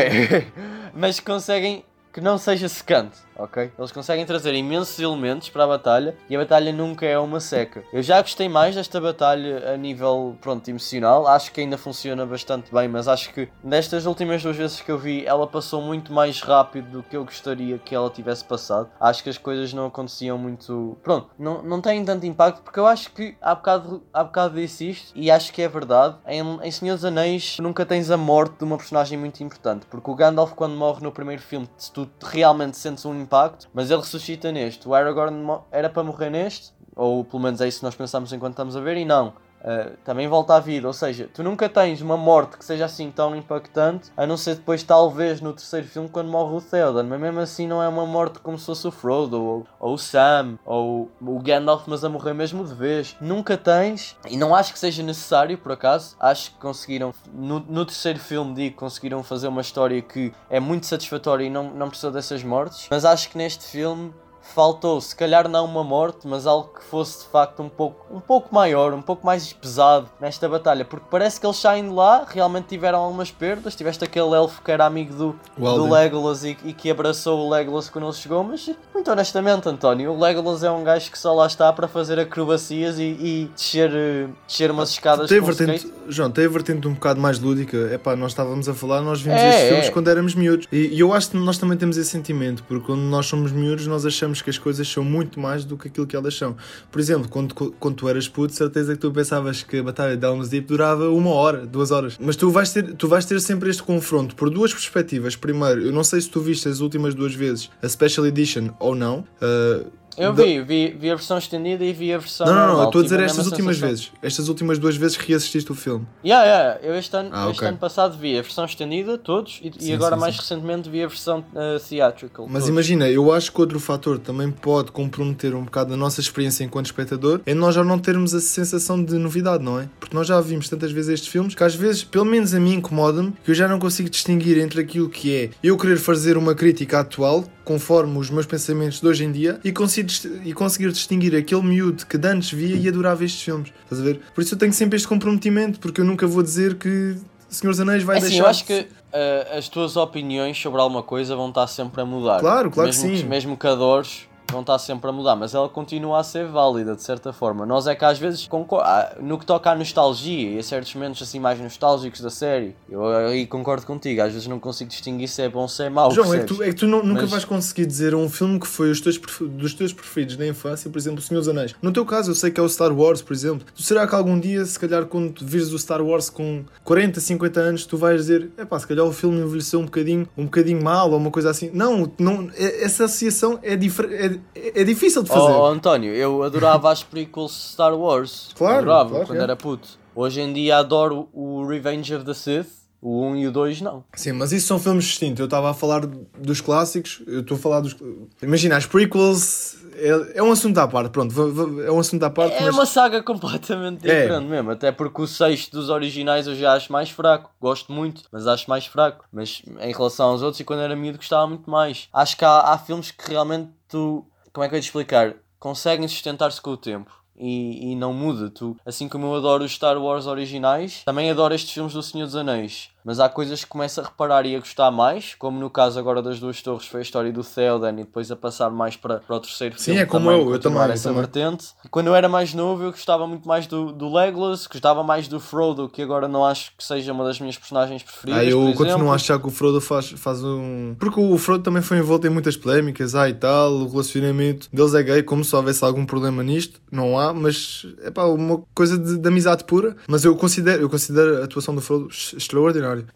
[SPEAKER 3] Mas conseguem que não seja secante, ok? Eles conseguem trazer imensos elementos para a batalha e a batalha nunca é uma seca. Eu já gostei mais desta batalha a nível, pronto, emocional. Acho que ainda funciona bastante bem, mas acho que destas últimas duas vezes que eu vi, ela passou muito mais rápido do que eu gostaria que ela tivesse passado. Acho que as coisas não aconteciam muito... Pronto, não, não têm tanto impacto porque eu acho que há bocado, há bocado disse isto e acho que é verdade. Em, em Senhor dos Anéis nunca tens a morte de uma personagem muito importante, porque o Gandalf quando morre no primeiro filme, se tu realmente sentes um impacto, mas ele ressuscita neste. O Aragorn era para morrer neste, ou pelo menos é isso que nós pensamos enquanto estamos a ver, e não. Uh, também volta à vida, ou seja, tu nunca tens uma morte que seja assim tão impactante, a não ser depois, talvez, no terceiro filme, quando morre o Theoden, mas mesmo assim não é uma morte como se fosse o Frodo, ou, ou o Sam, ou o Gandalf, mas a morrer mesmo de vez. Nunca tens, e não acho que seja necessário, por acaso, acho que conseguiram, no, no terceiro filme, digo, conseguiram fazer uma história que é muito satisfatória e não, não precisa dessas mortes, mas acho que neste filme faltou, se calhar não uma morte, mas algo que fosse de facto um pouco, um pouco maior, um pouco mais pesado nesta batalha, porque parece que eles saem de lá, realmente tiveram algumas perdas, tiveste aquele elfo que era amigo do,
[SPEAKER 2] Alden.
[SPEAKER 3] do Legolas e, e que abraçou o Legolas quando ele chegou, mas muito honestamente António, o Legolas é um gajo que só lá está para fazer acrobacias e, e descer, eh, descer umas escadas
[SPEAKER 2] Tem
[SPEAKER 3] com
[SPEAKER 2] vertente. João, tem a vertente um bocado mais lúdica. É pá, nós estávamos a falar, nós vimos
[SPEAKER 3] É,
[SPEAKER 2] estes filmes
[SPEAKER 3] é.
[SPEAKER 2] quando éramos miúdos. E, e eu acho que nós também temos esse sentimento, porque quando nós somos miúdos, nós achamos que as coisas são muito mais do que aquilo que elas são. Por exemplo, quando, quando tu eras puto, certeza que tu pensavas que a Batalha de Helm's Deep durava uma hora, duas horas. Mas tu vais ter, tu vais ter sempre este confronto por duas perspectivas. Primeiro, eu não sei se tu viste as últimas duas vezes a Special Edition ou não. uh,
[SPEAKER 3] Eu
[SPEAKER 2] da-
[SPEAKER 3] vi, vi, vi a versão estendida e vi a versão
[SPEAKER 2] Não, não, não, eu estou a dizer estas últimas
[SPEAKER 3] sensação.
[SPEAKER 2] vezes. Estas últimas duas vezes que reassististe o filme.
[SPEAKER 3] Yeah, yeah. Eu este ano,
[SPEAKER 2] Ah,
[SPEAKER 3] este
[SPEAKER 2] ok.
[SPEAKER 3] ano passado vi a versão estendida, todos, e, e
[SPEAKER 2] Sim,
[SPEAKER 3] agora
[SPEAKER 2] sim,
[SPEAKER 3] mais
[SPEAKER 2] sim.
[SPEAKER 3] recentemente vi a versão uh, theatrical.
[SPEAKER 2] Mas
[SPEAKER 3] todos.
[SPEAKER 2] imagina, eu acho que outro fator também pode comprometer um bocado a nossa experiência enquanto espectador é nós já não termos a sensação de novidade, não é? Porque nós já vimos tantas vezes estes filmes que às vezes, pelo menos a mim, incomoda-me que eu já não consigo distinguir entre aquilo que é eu querer fazer uma crítica atual conforme os meus pensamentos de hoje em dia e conseguir, e conseguir distinguir aquele miúdo que de antes via e adorava estes filmes. Estás a ver? Por isso eu tenho sempre este comprometimento, porque eu nunca vou dizer que Senhor dos Anéis vai
[SPEAKER 3] É assim,
[SPEAKER 2] deixar.
[SPEAKER 3] eu acho que uh, as tuas opiniões sobre alguma coisa vão estar sempre a mudar.
[SPEAKER 2] Claro, claro que
[SPEAKER 3] mesmo
[SPEAKER 2] sim.
[SPEAKER 3] mesmo que adores, vão estar sempre a mudar, mas ela continua a ser válida de certa forma. Nós é que às vezes ah, no que toca à nostalgia e a certos momentos assim mais nostálgicos da série, eu aí concordo contigo, às vezes não consigo distinguir se é bom ou se é mau.
[SPEAKER 2] João, é que tu, é que tu nu- nunca
[SPEAKER 3] Mas-
[SPEAKER 2] vais conseguir dizer um filme que foi os teus, dos teus preferidos na infância, por exemplo, O Senhor dos Anéis. No teu caso, eu sei que é o Star Wars, por exemplo. Tu será que algum dia, se calhar, quando tu vires o Star Wars com 40, 50 anos, tu vais dizer, é pá, se calhar o filme envelheceu um bocadinho, um bocadinho mal ou uma coisa assim. Não, não é- essa associação é, difer- é, é difícil de fazer.
[SPEAKER 3] Oh, António, eu adorava as prequels de Star Wars.
[SPEAKER 2] Claro,
[SPEAKER 3] Adorava
[SPEAKER 2] claro,
[SPEAKER 3] quando
[SPEAKER 2] é.
[SPEAKER 3] era puto. Hoje em dia adoro o Revenge of the Sith O 1 e o 2 não.
[SPEAKER 2] Sim, mas isso são filmes distintos. Eu estava a falar dos clássicos, eu estou a falar dos. Imagina, as prequels é, é um assunto à parte, pronto, é um assunto à parte,
[SPEAKER 3] É
[SPEAKER 2] mas.
[SPEAKER 3] uma saga completamente
[SPEAKER 2] É.
[SPEAKER 3] diferente mesmo, até porque o sexto dos originais eu já acho mais fraco. Gosto muito, mas acho mais fraco. Mas em relação aos outros, e quando era miúdo gostava muito mais. Acho que há, há filmes que realmente tu. Como é que eu ia te explicar? Conseguem sustentar-se com o tempo. E, e não muda, tu, assim como eu adoro os Star Wars originais, também adoro estes filmes do Senhor dos Anéis. Mas há coisas que começo a reparar e a gostar mais, como no caso agora das duas torres foi a história do Theoden e depois a passar mais para, para o terceiro
[SPEAKER 2] Sim,
[SPEAKER 3] filme.
[SPEAKER 2] é como
[SPEAKER 3] também,
[SPEAKER 2] eu, eu também, eu
[SPEAKER 3] essa
[SPEAKER 2] também.
[SPEAKER 3] vertente. Quando eu era mais novo, eu gostava muito mais do, do Legolas, gostava mais do Frodo, que agora não acho que seja uma das minhas personagens preferidas.
[SPEAKER 2] Ah, eu
[SPEAKER 3] por
[SPEAKER 2] continuo
[SPEAKER 3] exemplo.
[SPEAKER 2] a achar que o Frodo faz, faz um. Porque o Frodo também foi envolto em muitas polémicas, ah e tal, o relacionamento deles é gay, como se houvesse algum problema nisto, não há, mas é pá, uma coisa de, de amizade pura. Mas eu considero, eu considero a atuação do Frodo ex-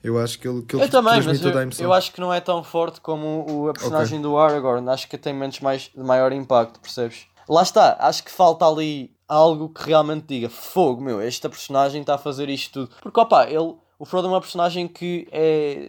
[SPEAKER 2] Eu acho que ele, que ele
[SPEAKER 3] Eu também,
[SPEAKER 2] transmite toda a
[SPEAKER 3] eu,
[SPEAKER 2] emoção.
[SPEAKER 3] eu acho que não é tão forte como o, a personagem do Aragorn. Acho que tem menos mais, de maior impacto, percebes? Lá está, acho que falta ali algo que realmente diga fogo, meu, esta personagem está a fazer isto tudo. Porque, opá, ele, o Frodo é uma personagem que é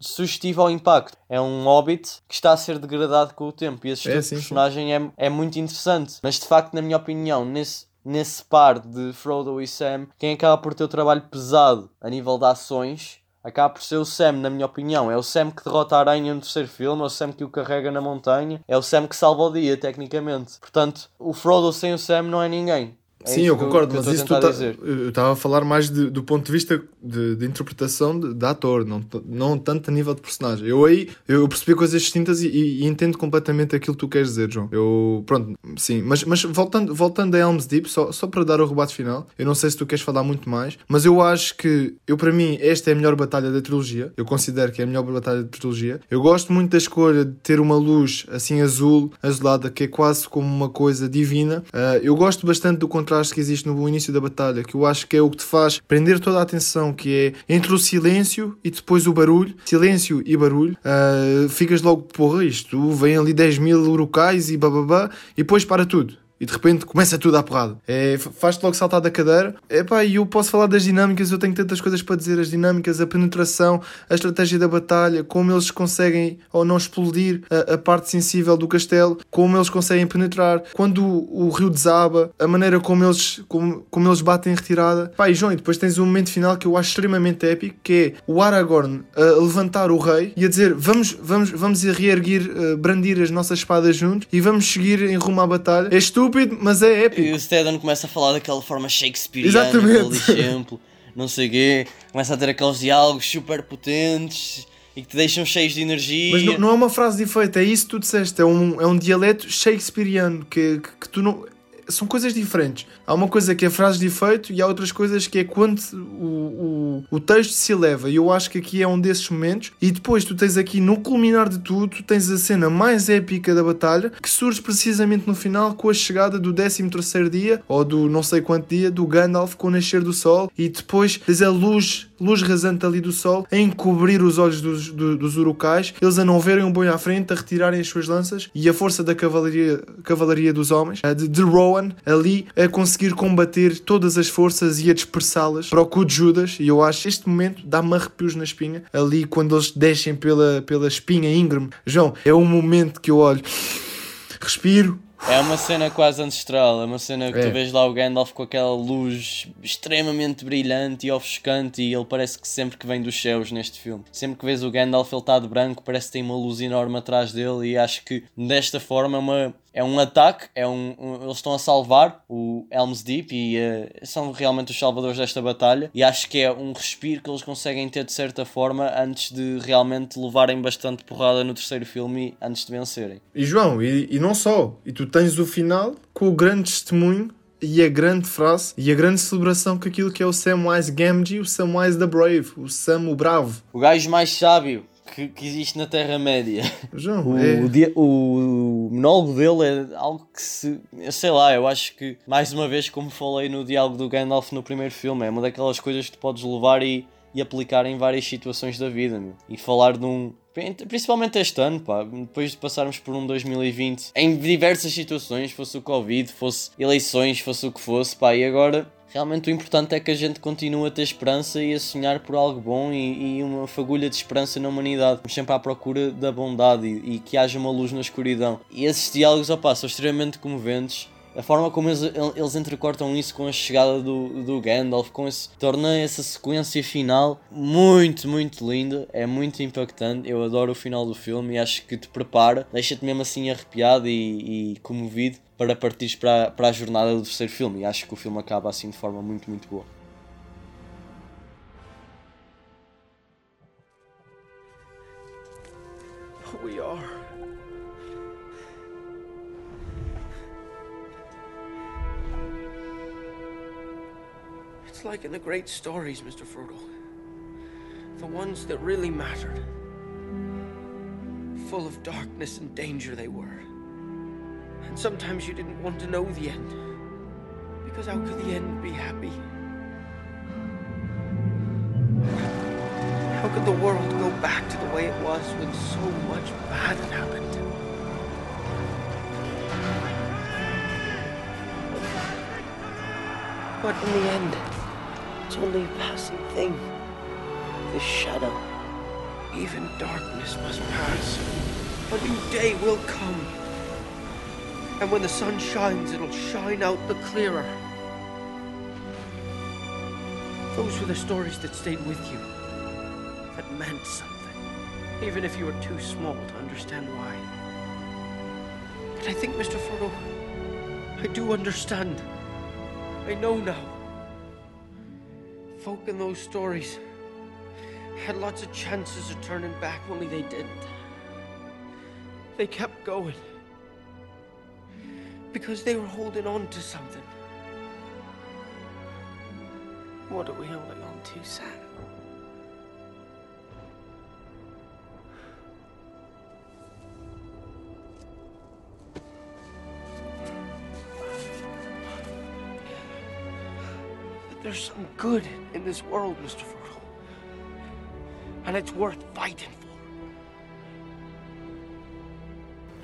[SPEAKER 3] sugestiva ao impacto. É um hobbit que está a ser degradado com o tempo. E esse
[SPEAKER 2] É,
[SPEAKER 3] tipo
[SPEAKER 2] sim,
[SPEAKER 3] de
[SPEAKER 2] sim.
[SPEAKER 3] personagem é, é muito interessante. Mas, de facto, na minha opinião, nesse, nesse par de Frodo e Sam, quem acaba por ter o trabalho pesado a nível de ações acaba por ser o Sam, na minha opinião. É o Sam que derrota a aranha no terceiro filme, é o Sam que o carrega na montanha, é o Sam que salva o dia, tecnicamente. Portanto, o Frodo sem o Sam não é ninguém. É
[SPEAKER 2] Sim, eu concordo, mas isso tu tá, eu estava a falar mais de- do ponto de vista de, de interpretação de, de ator, não, não tanto a nível de personagem. Eu aí eu percebi coisas distintas e, e- e entendo completamente aquilo que tu queres dizer, João. Eu, pronto, sim, mas, mas voltando, voltando a Helm's Deep, só, só para dar o rebate final, eu não sei se tu queres falar muito mais, mas eu acho que, eu para mim, esta é a melhor batalha da trilogia. Eu considero que é a melhor batalha da trilogia. Eu gosto muito da escolha de ter uma luz assim azul, azulada, que é quase como uma coisa divina. Ah, eu gosto bastante do contraste que existe no início da batalha, que eu acho que é o que te faz prender toda a atenção, que é entre o silêncio e depois o barulho. Silêncio e barulho. Ah, ficas logo, porra, isto vem ali 10 mil urukais e bababá, e depois para tudo. E de repente começa tudo à porrada. É, Faz-te logo saltar da cadeira. Epá, e eu posso falar das dinâmicas, eu tenho tantas coisas para dizer. As dinâmicas, a penetração, a estratégia da batalha, como eles conseguem ou não explodir a, a parte sensível do castelo, como eles conseguem penetrar, quando o, o rio desaba, a maneira como eles, como, como eles batem em retirada. Pá, e João, e depois tens um momento final que eu acho extremamente épico, que é o Aragorn a levantar o rei e a dizer vamos, vamos, vamos reerguer, eh, brandir as nossas espadas juntos e vamos seguir em rumo à batalha. É estúpido, mas é épico.
[SPEAKER 3] E o Stedon começa a falar daquela forma shakespeariana,
[SPEAKER 2] Exatamente.
[SPEAKER 3] aquele exemplo, não sei o quê, começa a ter aqueles diálogos super potentes e que te deixam cheios de energia.
[SPEAKER 2] Mas não, não é uma frase de efeito, é isso que tu disseste. É um, é um dialeto shakespeariano que, que, que tu não. São coisas diferentes. Há uma coisa que é frase de efeito e há outras coisas que é quando o, o, o texto se eleva. E eu acho que aqui é um desses momentos. E depois tu tens aqui, no culminar de tudo, tu tens a cena mais épica da batalha que surge precisamente no final com a chegada do 13 dia ou do não sei quanto dia do Gandalf com o nascer do sol. E depois tens a luz luz rasante ali do sol, a encobrir os olhos dos, do- dos urucais, eles a não verem um boi à frente, a retirarem as suas lanças e a força da cavalaria, cavalaria dos homens, de, de Rowan, ali a conseguir combater todas as forças e a dispersá-las para o cu de Judas. E eu acho este momento dá-me arrepios na espinha, ali quando eles descem pela, pela espinha íngreme. João, é um momento que eu olho, respiro.
[SPEAKER 3] É uma cena quase ancestral, é uma cena que
[SPEAKER 2] É.
[SPEAKER 3] tu vês lá o Gandalf com aquela luz extremamente brilhante e ofuscante e ele parece que sempre que vem dos céus neste filme. Sempre que vês o Gandalf ele está de branco, parece que tem uma luz enorme atrás dele e acho que desta forma é, uma, é um ataque, é um, um- eles estão a salvar o Helm's Deep e eh, são realmente os salvadores desta batalha e acho que é um respiro que eles conseguem ter de certa forma antes de realmente levarem bastante porrada no terceiro filme e antes de vencerem.
[SPEAKER 2] E João, e, e não só, e tu tens o final com o grande testemunho e a grande frase e a grande celebração que aquilo que é o Samwise Gamgee, o Samwise the Brave, o Sam o Bravo.
[SPEAKER 3] O gajo mais sábio que, que existe na Terra-média.
[SPEAKER 2] João,
[SPEAKER 3] O,
[SPEAKER 2] é...
[SPEAKER 3] o, o monólogo dele é algo que se. Eu sei lá, eu acho que, mais uma vez, como falei no diálogo do Gandalf no primeiro filme, é uma daquelas coisas que tu podes levar e, e aplicar em várias situações da vida. meu. E falar de um, Principalmente este ano, pá, depois de passarmos por um 2020 em diversas situações, fosse o Covid, fosse eleições, fosse o que fosse, pá, e agora realmente o importante é que a gente continue a ter esperança e a sonhar por algo bom e, e uma fagulha de esperança na humanidade. Estamos sempre à procura da bondade e, e que haja uma luz na escuridão. E esses diálogos, opá, são extremamente comoventes a forma como eles, eles entrecortam isso com a chegada do, do Gandalf, com esse, torna essa sequência final muito, muito linda, é muito impactante. Eu adoro o final do filme e acho que te prepara, deixa-te mesmo assim arrepiado e, e comovido para partires para, para a jornada do terceiro filme. E acho que o filme acaba assim de forma muito, muito boa.
[SPEAKER 8] We are. It's like in the great stories, Mr. Frodo. The ones that really mattered. Full of darkness and danger they were. And sometimes you didn't want to know the end. Because how could the end be happy? How could the world go back to the way it was when so much bad had happened? But in the end, it's only a passing thing. This shadow. Even darkness must pass. A new day will come. And when the sun shines, it'll shine out the clearer. Those were the stories that stayed with you. That meant something. Even if you were too small to understand why. But I think, Mr. Frodo, I do understand. I know now. Folk in those stories had lots of chances of turning back, only they didn't. They kept going. Because they were holding on to something. What are we holding on to, Sam? There's some good in this world, Mr. Frodo. And it's worth fighting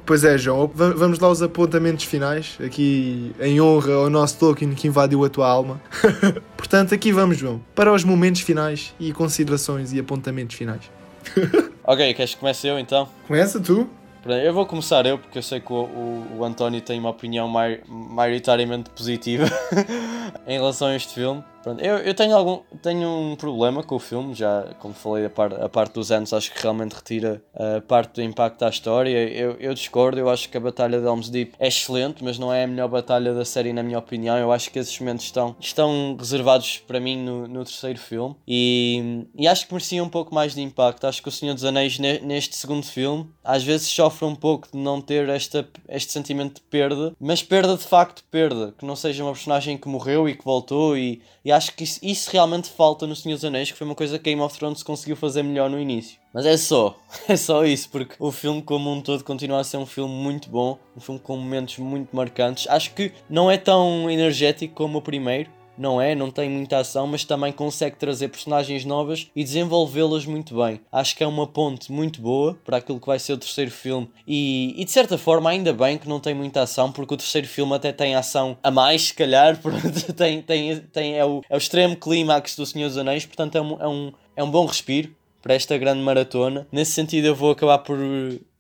[SPEAKER 2] Pois é, João, va- vamos lá aos apontamentos finais, aqui em honra ao nosso Tolkien que invadiu a tua alma. Portanto, aqui vamos, João, para os momentos finais e considerações e apontamentos finais.
[SPEAKER 3] Ok, queres que comece eu então?
[SPEAKER 2] Começa tu?
[SPEAKER 3] Eu vou começar eu, porque eu sei que o, o, o António tem uma opinião mai, maioritariamente positiva em relação a este filme. Pronto, eu, eu tenho, algum, tenho um problema com o filme, já como falei, a, par, a parte dos anos acho que realmente retira a parte do impacto da história. Eu, eu discordo, eu acho que a Batalha de Helm's Deep é excelente, mas não é a melhor batalha da série, na minha opinião. Eu acho que esses momentos estão, estão reservados para mim no, no terceiro filme e, e acho que merecia um pouco mais de impacto. Acho que o Senhor dos Anéis, ne- neste segundo filme, às vezes sofre um pouco de não ter esta, este sentimento de perda, mas perda de facto, perda. Que não seja uma personagem que morreu e que voltou, e, e acho que isso, isso realmente falta no Senhor dos Anéis, que foi uma coisa que Game of Thrones conseguiu fazer melhor no início. Mas é só, é só isso, porque o filme como um todo continua a ser um filme muito bom, um filme com momentos muito marcantes. Acho que não é tão energético como o primeiro, não é, não tem muita ação, mas também consegue trazer personagens novas e desenvolvê-las muito bem. Acho que é uma ponte muito boa para aquilo que vai ser o terceiro filme e, e de certa forma ainda bem que não tem muita ação, porque o terceiro filme até tem ação a mais, se calhar, tem, tem, tem, é, o, é o extremo clímax do Senhor dos Anéis, portanto é um, é um, é um bom respiro para esta grande maratona. Nesse sentido, eu vou acabar por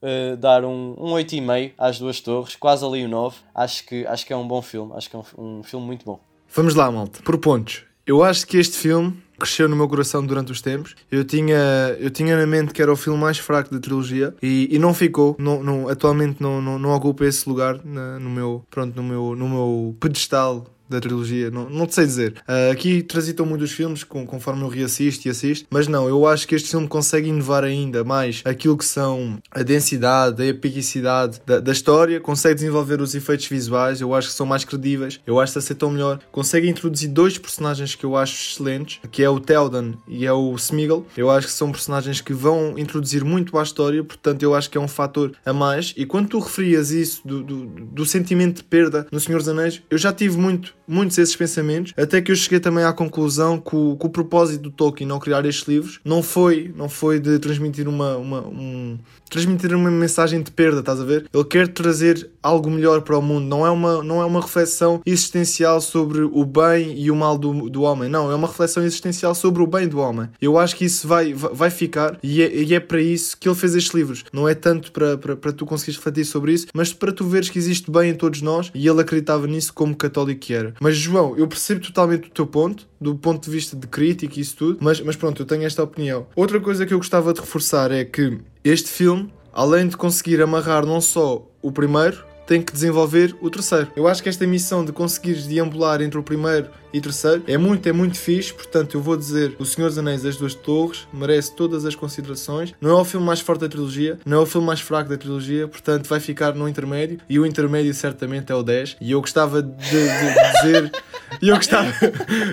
[SPEAKER 3] eh, dar um, um 8,5 às duas torres, quase ali o 9. Acho que, acho que é um bom filme, acho que é um, um filme muito bom.
[SPEAKER 2] Vamos lá, malta. Por pontos. Eu acho que este filme cresceu no meu coração durante os tempos. Eu tinha, eu tinha na mente que era o filme mais fraco da trilogia e, e não ficou. Não, não, atualmente não, não, não ocupa esse lugar na- no meu, pronto, no meu, no meu pedestal da trilogia, não, não sei dizer. Ah, aqui transitam muitos filmes com, conforme eu reassisto e assisto, mas não, eu acho que este filme consegue inovar ainda mais aquilo que são a densidade, a epicidade da, da história, consegue desenvolver os efeitos visuais, eu acho que são mais credíveis, eu acho que aceitam melhor, consegue introduzir dois personagens que eu acho excelentes, que é o Teldan e é o Smeagol. Eu acho que são personagens que vão introduzir muito à história, portanto eu acho que é um fator a mais. E quando tu referias isso do, do, do sentimento de perda no Senhor dos Anéis, eu já tive muito muitos esses pensamentos, até que eu cheguei também à conclusão que o, que o propósito do Tolkien ao criar estes livros não foi, não foi de transmitir uma, uma, um, transmitir uma mensagem de perda, estás a ver? Ele quer trazer algo melhor para o mundo, não é uma, não é uma reflexão existencial sobre o bem e o mal do, do homem, não, é uma reflexão existencial sobre o bem do homem. Eu acho que isso vai, vai vai ficar e é, e é para isso que ele fez estes livros. Não é tanto para, para, para tu conseguires refletir sobre isso, mas para tu veres que existe bem em todos nós e ele acreditava nisso como católico que era. Mas João, eu percebo totalmente o teu ponto, do ponto de vista de crítica e isso tudo, mas, mas pronto, eu tenho esta opinião. Outra coisa que eu gostava de reforçar é que este filme, além de conseguir amarrar não só o primeiro, tem que desenvolver o terceiro. Eu acho que esta missão de conseguires deambular entre o primeiro e o terceiro é muito, é muito fixe. Portanto, eu vou dizer: O Senhor dos Anéis das Duas Torres merece todas as considerações. Não é o filme mais forte da trilogia, não é o filme mais fraco da trilogia, portanto, vai ficar no intermédio. E o intermédio certamente é o 10. E eu gostava de, de- dizer. E eu gostava,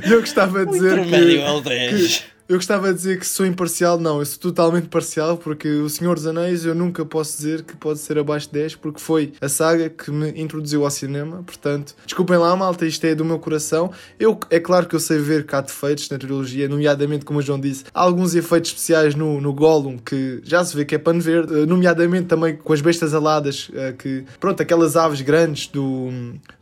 [SPEAKER 2] eu gostava de dizer.
[SPEAKER 3] intermédio
[SPEAKER 2] que,
[SPEAKER 3] é o 10.
[SPEAKER 2] que- eu gostava de dizer que sou imparcial, não, eu sou totalmente parcial, porque O Senhor dos Anéis eu nunca posso dizer que pode ser abaixo de 10, porque foi a saga que me introduziu ao cinema. Portanto, desculpem lá, malta, isto é do meu coração. Eu, é claro que eu sei ver há defeitos na trilogia, nomeadamente, como o João disse, há alguns efeitos especiais no, no Gollum que já se vê que é pano verde, eh, nomeadamente também com as bestas aladas, eh, que, pronto, aquelas aves grandes do,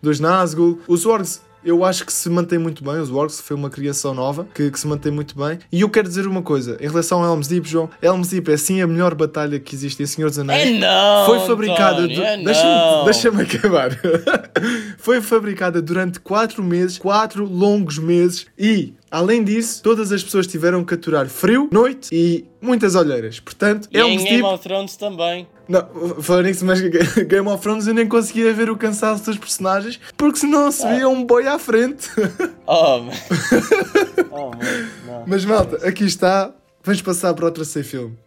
[SPEAKER 2] dos Nazgûl. Os Orgs eu acho que se mantém muito bem. Os Orcs foi uma criação nova que, que se mantém muito bem. E eu quero dizer uma coisa em relação a Helm's Deep, João. Helm's Deep é sim a melhor batalha que existe em Senhor dos Anéis.
[SPEAKER 3] É não,
[SPEAKER 2] Foi fabricada. Du-
[SPEAKER 3] é
[SPEAKER 2] Deixa-me
[SPEAKER 3] não.
[SPEAKER 2] deixa-me acabar. foi fabricada durante 4 meses, 4 longos meses. E, além disso, todas as pessoas tiveram que aturar frio, noite e muitas olheiras. Portanto,
[SPEAKER 3] E em
[SPEAKER 2] Helm's
[SPEAKER 3] Game
[SPEAKER 2] Deep.
[SPEAKER 3] of Thrones também.
[SPEAKER 2] Não, falando nisso, mas Game of Thrones eu nem conseguia ver o cansaço dos personagens porque senão se via um boi à frente.
[SPEAKER 3] Oh, man. oh, man. Não.
[SPEAKER 2] Mas malta, aqui está. Vamos passar para o terceiro filme.